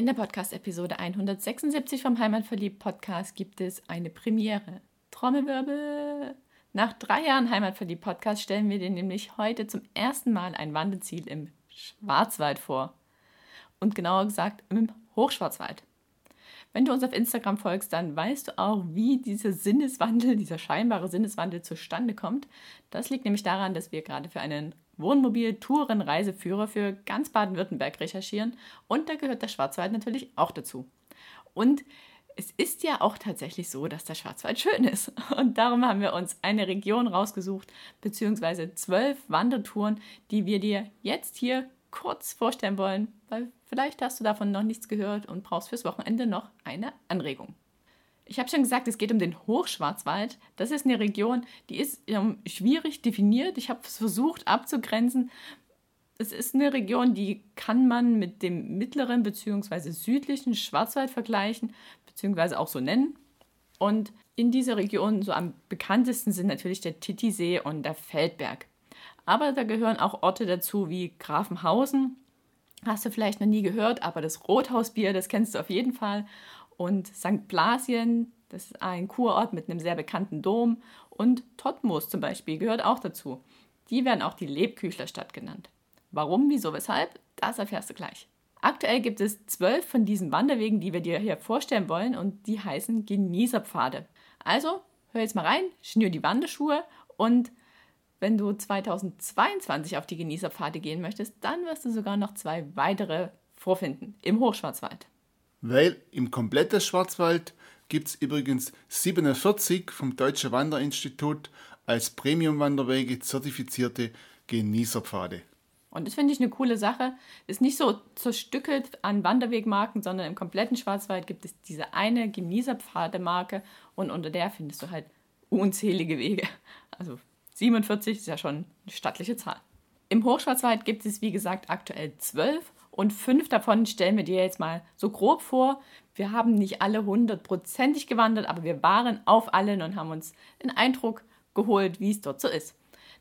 In der Podcast-Episode 176 vom Heimatverliebt-Podcast gibt es eine Premiere. Trommelwirbel! Nach drei Jahren Heimatverliebt-Podcast stellen wir dir nämlich heute zum ersten Mal ein Wandeziel im Schwarzwald vor. Und genauer gesagt im Hochschwarzwald. Wenn du uns auf Instagram folgst, dann weißt du auch, wie dieser Sinneswandel, dieser scheinbare Sinneswandel zustande kommt. Das liegt nämlich daran, dass wir gerade für einen Wohnmobil-Touren-Reiseführer für ganz Baden-Württemberg recherchieren und da gehört der Schwarzwald natürlich auch dazu. Und es ist ja auch tatsächlich so, dass der Schwarzwald schön ist. Und darum haben wir uns eine Region rausgesucht, beziehungsweise zwölf Wandertouren, die wir dir jetzt hier kurz vorstellen wollen, weil vielleicht hast du davon noch nichts gehört und brauchst fürs Wochenende noch eine Anregung. Ich habe schon gesagt, es geht um den Hochschwarzwald. Das ist eine Region, die ist ähm, schwierig definiert. Ich habe es versucht abzugrenzen. Es ist eine Region, die kann man mit dem mittleren bzw. südlichen Schwarzwald vergleichen, beziehungsweise auch so nennen. Und in dieser Region so am bekanntesten sind natürlich der Titisee und der Feldberg. Aber da gehören auch Orte dazu wie Grafenhausen. Hast du vielleicht noch nie gehört, aber das Rothausbier, das kennst du auf jeden Fall. Und St. Blasien, das ist ein Kurort mit einem sehr bekannten Dom. Und Totmoos zum Beispiel gehört auch dazu. Die werden auch die Lebküchlerstadt genannt. Warum, wieso, weshalb, das erfährst du gleich. Aktuell gibt es zwölf von diesen Wanderwegen, die wir dir hier vorstellen wollen und die heißen Genießerpfade. Also hör jetzt mal rein, schnür die Wanderschuhe und wenn du 2022 auf die Genießerpfade gehen möchtest, dann wirst du sogar noch zwei weitere vorfinden im Hochschwarzwald. Weil im kompletten Schwarzwald gibt es übrigens 47 vom Deutschen Wanderinstitut als Premium-Wanderwege zertifizierte Genießerpfade. Und das finde ich eine coole Sache. Ist nicht so zerstückelt an Wanderwegmarken, sondern im kompletten Schwarzwald gibt es diese eine Genießerpfade-Marke und unter der findest du halt unzählige Wege. Also 47 ist ja schon eine stattliche Zahl. Im Hochschwarzwald gibt es, wie gesagt, aktuell zwölf und fünf davon stellen wir dir jetzt mal so grob vor. Wir haben nicht alle hundertprozentig gewandert, aber wir waren auf allen und haben uns einen Eindruck geholt, wie es dort so ist.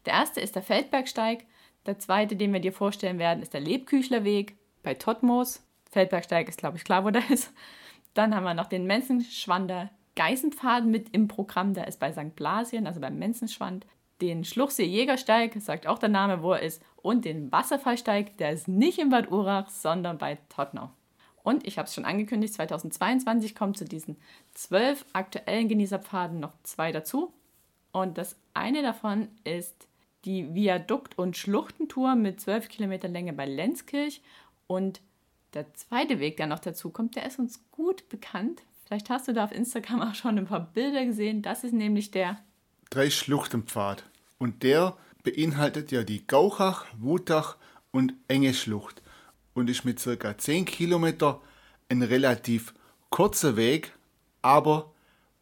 Der erste ist der Feldbergsteig. Der zweite, den wir dir vorstellen werden, ist der Lebküchlerweg bei Totmoos. Feldbergsteig ist, glaube ich, klar, wo der ist. Dann haben wir noch den Menzenschwander Geißenpfad mit im Programm. Der ist bei St. Blasien, also beim Menzenschwand den Schluchsee Jägersteig, sagt auch der Name, wo er ist, und den Wasserfallsteig, der ist nicht in Bad Urach, sondern bei Tottenau. Und ich habe es schon angekündigt, 2022 kommt zu diesen zwölf aktuellen Genießerpfaden noch zwei dazu. Und das eine davon ist die Viadukt- und Schluchtentour mit 12 Kilometer Länge bei Lenzkirch. Und der zweite Weg, der noch dazu kommt, der ist uns gut bekannt. Vielleicht hast du da auf Instagram auch schon ein paar Bilder gesehen. Das ist nämlich der Drei-Schluchtenpfad. Und der beinhaltet ja die Gauchach, Wutach und Enge Schlucht und ist mit ca. 10 Kilometer ein relativ kurzer Weg, aber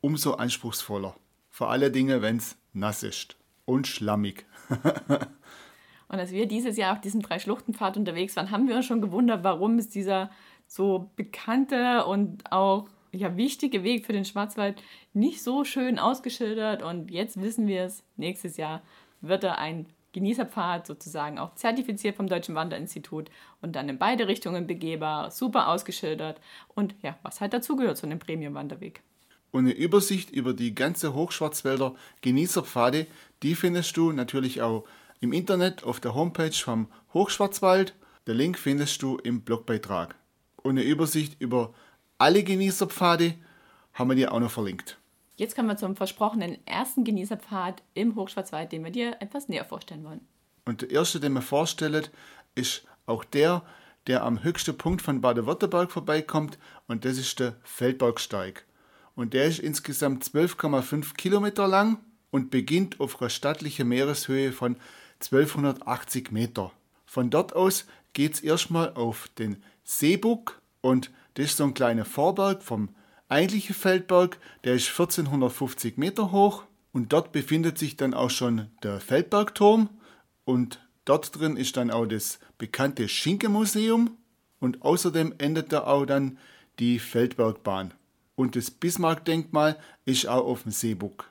umso anspruchsvoller. Vor allen Dingen, wenn es nass ist und schlammig. und als wir dieses Jahr auf diesem Drei-Schluchtenpfad unterwegs waren, haben wir uns schon gewundert, warum ist dieser so bekannte und auch ja, wichtige Weg für den Schwarzwald nicht so schön ausgeschildert und jetzt wissen wir es, nächstes Jahr wird er ein Genießerpfad sozusagen auch zertifiziert vom Deutschen Wanderinstitut und dann in beide Richtungen begehbar, super ausgeschildert und ja, was halt dazugehört zu einem Premium-Wanderweg. Und eine Übersicht über die ganze Hochschwarzwälder Genießerpfade, die findest du natürlich auch im Internet auf der Homepage vom Hochschwarzwald. Der Link findest du im Blogbeitrag. Und eine Übersicht über alle Genießerpfade haben wir dir auch noch verlinkt. Jetzt kommen wir zum versprochenen ersten Genießerpfad im Hochschwarzwald, den wir dir etwas näher vorstellen wollen. Und der erste, den wir vorstellen, ist auch der, der am höchsten Punkt von Baden-Württemberg vorbeikommt und das ist der Feldbergsteig. Und der ist insgesamt 12,5 Kilometer lang und beginnt auf einer stattlichen Meereshöhe von 1280 Meter. Von dort aus geht es erstmal auf den Seebuck und das ist so ein kleiner Vorberg vom eigentliche Feldberg, der ist 1450 Meter hoch und dort befindet sich dann auch schon der Feldbergturm und dort drin ist dann auch das bekannte Schinke-Museum und außerdem endet da auch dann die Feldbergbahn. Und das Bismarck-Denkmal ist auch auf dem Seebuck.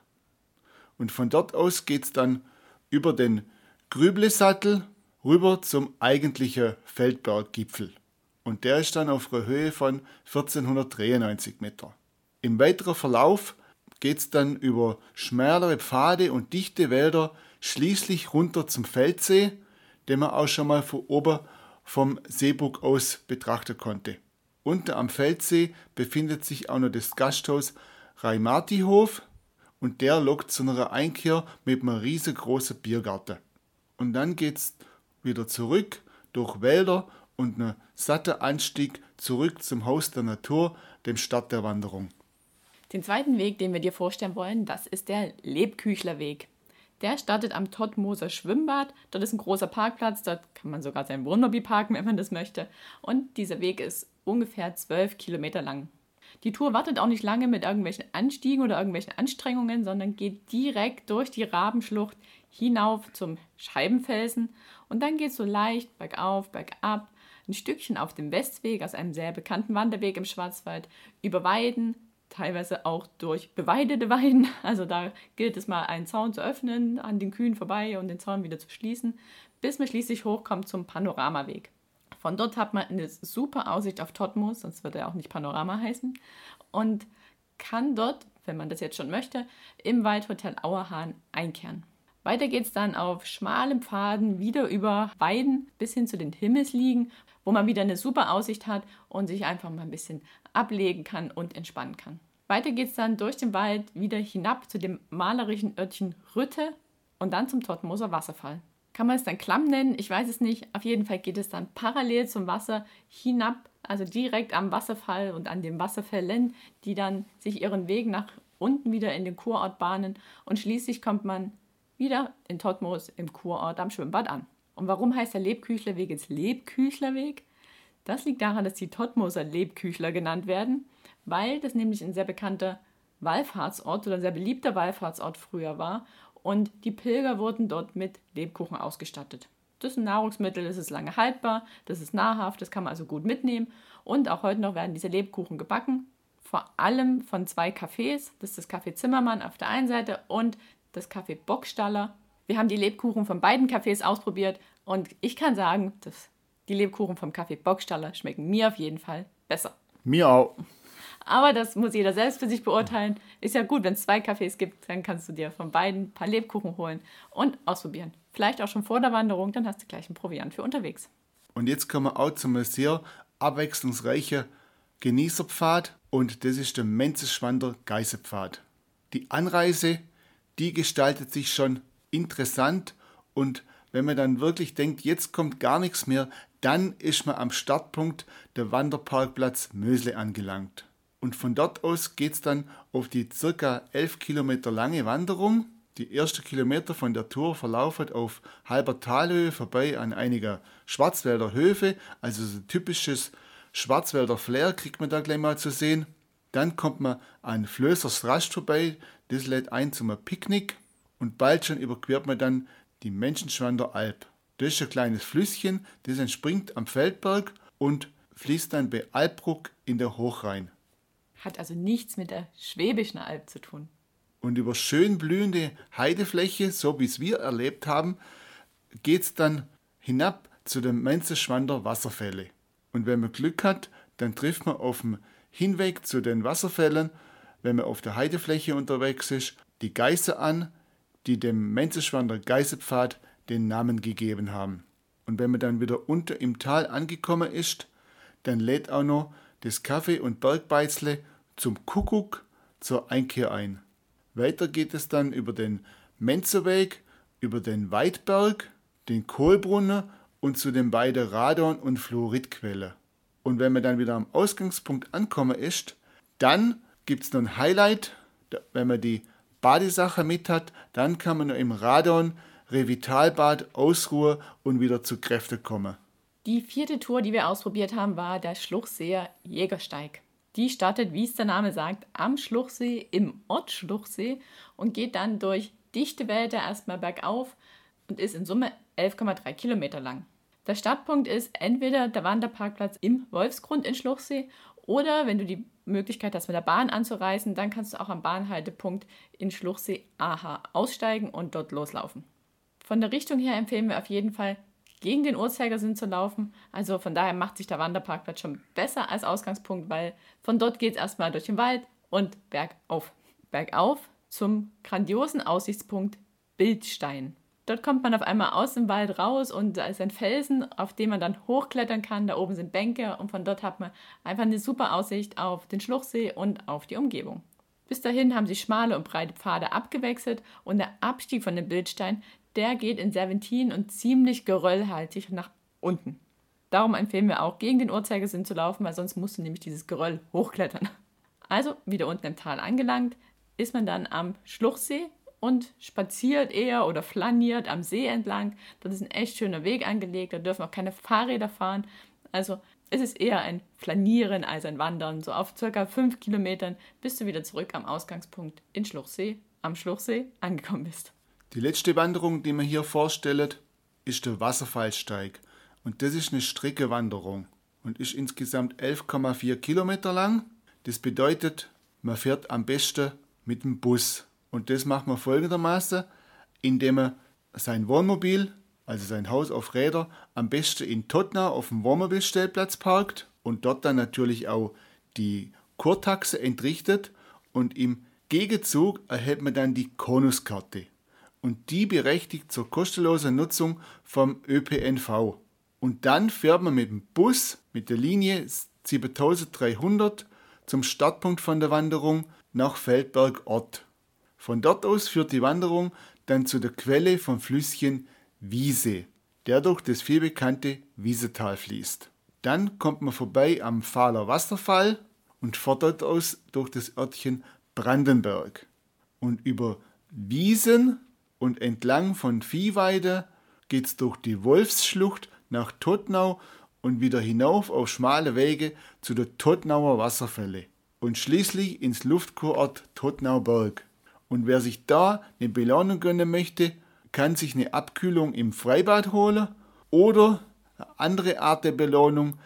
Und von dort aus geht es dann über den Grüble-Sattel rüber zum eigentlichen Feldberggipfel. Und der ist dann auf einer Höhe von 1493 Meter. Im weiteren Verlauf geht es dann über schmälere Pfade und dichte Wälder schließlich runter zum Feldsee, den man auch schon mal von oben vom Seebuck aus betrachten konnte. Unten am Feldsee befindet sich auch noch das Gasthaus Raimartihof und der lockt zu einer Einkehr mit einem riesengroßen Biergarten. Und dann geht's wieder zurück durch Wälder und einen satten Anstieg zurück zum Haus der Natur, dem Start der Wanderung. Den zweiten Weg, den wir dir vorstellen wollen, das ist der Lebküchlerweg. Der startet am Tottmoser Schwimmbad. Dort ist ein großer Parkplatz. Dort kann man sogar sein Wohnmobil parken, wenn man das möchte. Und dieser Weg ist ungefähr zwölf Kilometer lang. Die Tour wartet auch nicht lange mit irgendwelchen Anstiegen oder irgendwelchen Anstrengungen, sondern geht direkt durch die Rabenschlucht hinauf zum Scheibenfelsen und dann geht es so leicht bergauf, bergab, ein Stückchen auf dem Westweg, aus einem sehr bekannten Wanderweg im Schwarzwald, über Weiden, teilweise auch durch beweidete Weiden. Also da gilt es mal, einen Zaun zu öffnen, an den Kühen vorbei und den Zaun wieder zu schließen, bis man schließlich hochkommt zum Panoramaweg. Von dort hat man eine super Aussicht auf Totmos, sonst würde er auch nicht Panorama heißen, und kann dort, wenn man das jetzt schon möchte, im Waldhotel Auerhahn einkehren. Weiter geht es dann auf schmalen Pfaden wieder über Weiden bis hin zu den Himmelsliegen, wo man wieder eine super Aussicht hat und sich einfach mal ein bisschen ablegen kann und entspannen kann. Weiter geht es dann durch den Wald wieder hinab zu dem malerischen Örtchen Rütte und dann zum Totmoser Wasserfall. Kann man es dann Klamm nennen? Ich weiß es nicht. Auf jeden Fall geht es dann parallel zum Wasser hinab, also direkt am Wasserfall und an den Wasserfällen, die dann sich ihren Weg nach unten wieder in den Kurort bahnen und schließlich kommt man wieder in Todtmoos im Kurort am Schwimmbad an. Und warum heißt der Lebküchlerweg jetzt Lebküchlerweg? Das liegt daran, dass die Todtmoser Lebküchler genannt werden, weil das nämlich ein sehr bekannter Wallfahrtsort oder ein sehr beliebter Wallfahrtsort früher war und die Pilger wurden dort mit Lebkuchen ausgestattet. Das ist ein Nahrungsmittel, das ist lange haltbar, das ist nahrhaft, das kann man also gut mitnehmen und auch heute noch werden diese Lebkuchen gebacken, vor allem von zwei Cafés, das ist das Café Zimmermann auf der einen Seite und das Café Bockstaller. Wir haben die Lebkuchen von beiden Cafés ausprobiert und ich kann sagen, dass die Lebkuchen vom Café Bockstaller schmecken mir auf jeden Fall besser. Mir auch. Aber das muss jeder selbst für sich beurteilen. Ist ja gut, wenn es zwei Cafés gibt, dann kannst du dir von beiden ein paar Lebkuchen holen und ausprobieren. Vielleicht auch schon vor der Wanderung, dann hast du gleich einen Proviant für unterwegs. Und jetzt kommen wir auch zum sehr abwechslungsreichen Genießerpfad und das ist der Menzeschwander Geißepfad. Die Anreise die gestaltet sich schon interessant und wenn man dann wirklich denkt, jetzt kommt gar nichts mehr, dann ist man am Startpunkt der Wanderparkplatz Mösle angelangt. Und von dort aus geht es dann auf die circa 11 Kilometer lange Wanderung. Die ersten Kilometer von der Tour verlaufen auf halber Talhöhe vorbei an einiger Schwarzwälder Höfe, also so typisches Schwarzwälder Flair kriegt man da gleich mal zu sehen. Dann kommt man an Flößers Rast vorbei, das lädt ein zum Picknick und bald schon überquert man dann die Menschenschwander Alp. Das ist ein kleines Flüsschen, das entspringt am Feldberg und fließt dann bei Alpbruck in der Hochrhein. Hat also nichts mit der Schwäbischen Alb zu tun. Und über schön blühende Heidefläche, so wie es wir erlebt haben, geht es dann hinab zu den Menzeschwander Wasserfälle. Und wenn man Glück hat, dann trifft man auf dem Hinweg zu den Wasserfällen wenn man auf der Heidefläche unterwegs ist, die Geiße an, die dem Menzeschwander Geißepfad den Namen gegeben haben. Und wenn man dann wieder unten im Tal angekommen ist, dann lädt auch noch das Kaffee- und Bergbeizle zum Kuckuck zur Einkehr ein. Weiter geht es dann über den Menzerweg, über den Weidberg, den Kohlbrunnen und zu den beiden Radon- und Fluoridquellen. Und wenn man dann wieder am Ausgangspunkt ankommen ist, dann gibt es noch ein Highlight. Wenn man die Badesache mit hat, dann kann man im Radon Revitalbad ausruhen und wieder zu Kräfte kommen. Die vierte Tour, die wir ausprobiert haben, war der Schluchseer Jägersteig. Die startet, wie es der Name sagt, am Schluchsee, im Ort Schluchsee und geht dann durch dichte Wälder erstmal bergauf und ist in Summe 11,3 Kilometer lang. Der Startpunkt ist entweder der Wanderparkplatz im Wolfsgrund in Schluchsee oder wenn du die Möglichkeit hast, mit der Bahn anzureisen, dann kannst du auch am Bahnhaltepunkt in Schluchsee AH aussteigen und dort loslaufen. Von der Richtung her empfehlen wir auf jeden Fall, gegen den Uhrzeigersinn zu laufen. Also von daher macht sich der Wanderparkplatz schon besser als Ausgangspunkt, weil von dort geht es erstmal durch den Wald und bergauf. Bergauf zum grandiosen Aussichtspunkt Bildstein. Dort kommt man auf einmal aus dem Wald raus und da ist ein Felsen, auf dem man dann hochklettern kann. Da oben sind Bänke und von dort hat man einfach eine super Aussicht auf den Schluchsee und auf die Umgebung. Bis dahin haben sie schmale und breite Pfade abgewechselt und der Abstieg von dem Bildstein, der geht in Serpentin und ziemlich geröllhaltig nach unten. Darum empfehlen wir auch, gegen den Uhrzeigersinn zu laufen, weil sonst musst du nämlich dieses Geröll hochklettern. Also, wieder unten im Tal angelangt, ist man dann am Schluchsee und spaziert eher oder flaniert am See entlang. Das ist ein echt schöner Weg angelegt, da dürfen auch keine Fahrräder fahren. Also es ist eher ein Flanieren als ein Wandern. So auf circa fünf Kilometern bist du wieder zurück am Ausgangspunkt in Schluchsee, am Schluchsee angekommen bist. Die letzte Wanderung, die man hier vorstellt, ist der Wasserfallsteig. Und das ist eine Streckewanderung und ist insgesamt 11,4 Kilometer lang. Das bedeutet, man fährt am besten mit dem Bus. Und das macht man folgendermaßen, indem man sein Wohnmobil, also sein Haus auf Räder, am besten in Tottenau auf dem Wohnmobilstellplatz parkt und dort dann natürlich auch die Kurtaxe entrichtet und im Gegenzug erhält man dann die Konuskarte. Und die berechtigt zur kostenlosen Nutzung vom ÖPNV. Und dann fährt man mit dem Bus mit der Linie 7300 zum Startpunkt von der Wanderung nach Feldberg Ort. Von dort aus führt die Wanderung dann zu der Quelle vom Flüsschen Wiese, der durch das vielbekannte Wiesetal fließt. Dann kommt man vorbei am Fahler Wasserfall und fährt dort aus durch das Örtchen Brandenberg. Und über Wiesen und entlang von Viehweide geht es durch die Wolfsschlucht nach Tottenau und wieder hinauf auf schmale Wege zu der Tottenauer Wasserfälle und schließlich ins Luftkurort Tottenauberg. Und wer sich da eine Belohnung gönnen möchte, kann sich eine Abkühlung im Freibad holen oder eine andere Art der Belohnung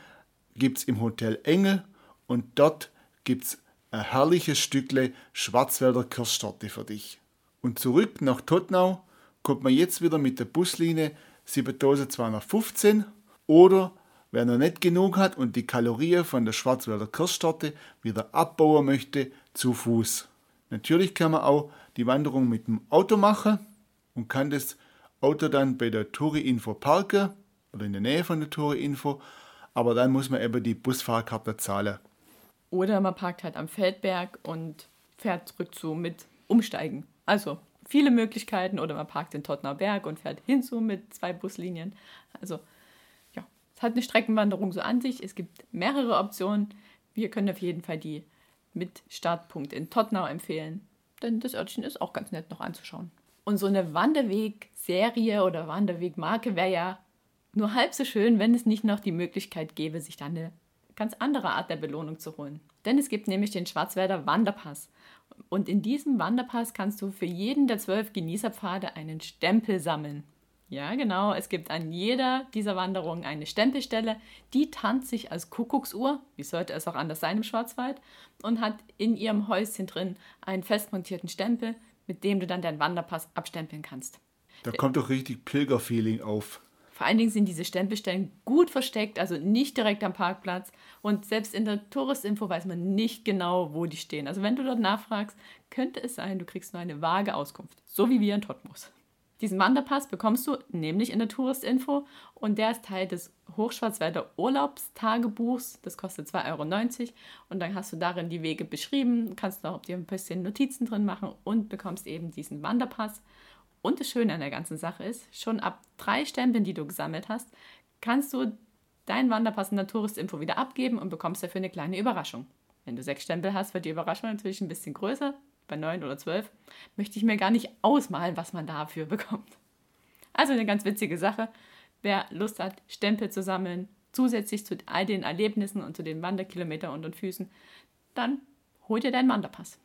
gibt es im Hotel Engel und dort gibt es ein herrliches Stückle Schwarzwälder Kirschtorte für dich. Und zurück nach Tottenau kommt man jetzt wieder mit der Buslinie 7215 oder wer noch nicht genug hat und die Kalorien von der Schwarzwälder Kirschtorte wieder abbauen möchte, zu Fuß. Natürlich kann man auch die Wanderung mit dem Auto machen und kann das Auto dann bei der Touri-Info parken oder in der Nähe von der Touri-Info, aber dann muss man eben die Busfahrkarte zahlen. Oder man parkt halt am Feldberg und fährt zurück zu mit Umsteigen. Also viele Möglichkeiten oder man parkt in Tottener Berg und fährt hinzu mit zwei Buslinien. Also ja, es hat eine Streckenwanderung so an sich. Es gibt mehrere Optionen. Wir können auf jeden Fall die mit Startpunkt in Tottenau empfehlen, denn das Örtchen ist auch ganz nett noch anzuschauen. Und so eine Wanderweg-Serie oder Wanderwegmarke wäre ja nur halb so schön, wenn es nicht noch die Möglichkeit gäbe, sich dann eine ganz andere Art der Belohnung zu holen. Denn es gibt nämlich den Schwarzwälder Wanderpass. Und in diesem Wanderpass kannst du für jeden der zwölf Genießerpfade einen Stempel sammeln. Ja, genau. Es gibt an jeder dieser Wanderungen eine Stempelstelle, die tarnt sich als Kuckucksuhr, wie sollte es auch anders sein im Schwarzwald, und hat in ihrem Häuschen drin einen festmontierten Stempel, mit dem du dann deinen Wanderpass abstempeln kannst. Da kommt doch richtig Pilgerfeeling auf. Vor allen Dingen sind diese Stempelstellen gut versteckt, also nicht direkt am Parkplatz. Und selbst in der Touristinfo weiß man nicht genau, wo die stehen. Also wenn du dort nachfragst, könnte es sein, du kriegst nur eine vage Auskunft. So wie wir in Totmus. Diesen Wanderpass bekommst du nämlich in der Touristinfo und der ist Teil des Hochschwarzwälder Urlaubstagebuchs. Das kostet 2,90 Euro und dann hast du darin die Wege beschrieben, kannst noch dir ein bisschen Notizen drin machen und bekommst eben diesen Wanderpass. Und das Schöne an der ganzen Sache ist, schon ab drei Stempeln, die du gesammelt hast, kannst du deinen Wanderpass in der Touristinfo wieder abgeben und bekommst dafür eine kleine Überraschung. Wenn du sechs Stempel hast, wird die Überraschung natürlich ein bisschen größer bei neun oder zwölf, möchte ich mir gar nicht ausmalen, was man dafür bekommt. Also eine ganz witzige Sache. Wer Lust hat, Stempel zu sammeln, zusätzlich zu all den Erlebnissen und zu den Wanderkilometern unter den Füßen, dann hol dir deinen Wanderpass.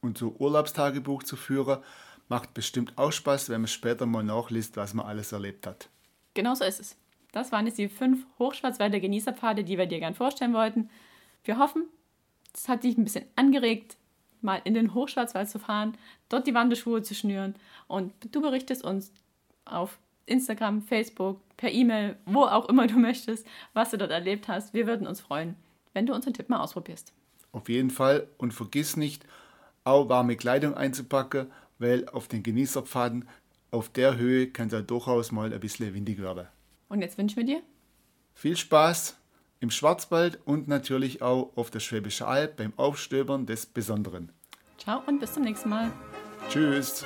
Und so Urlaubstagebuch zu führen, macht bestimmt auch Spaß, wenn man später mal nachliest, was man alles erlebt hat. Genau so ist es. Das waren jetzt die fünf Hochschwarzwälder Genießerpfade, die wir dir gern vorstellen wollten. Wir hoffen, es hat dich ein bisschen angeregt, mal in den Hochschwarzwald zu fahren, dort die Wanderschuhe zu schnüren und du berichtest uns auf Instagram, Facebook, per E-Mail, wo auch immer du möchtest, was du dort erlebt hast. Wir würden uns freuen, wenn du unseren Tipp mal ausprobierst. Auf jeden Fall und vergiss nicht, auch warme Kleidung einzupacken, weil auf den Genießerpfaden auf der Höhe kann es ja durchaus mal ein bisschen windig werden. Und jetzt wünschen wir dir viel Spaß im Schwarzwald und natürlich auch auf der Schwäbische Alb beim Aufstöbern des Besonderen. Ciao und bis zum nächsten Mal. Tschüss.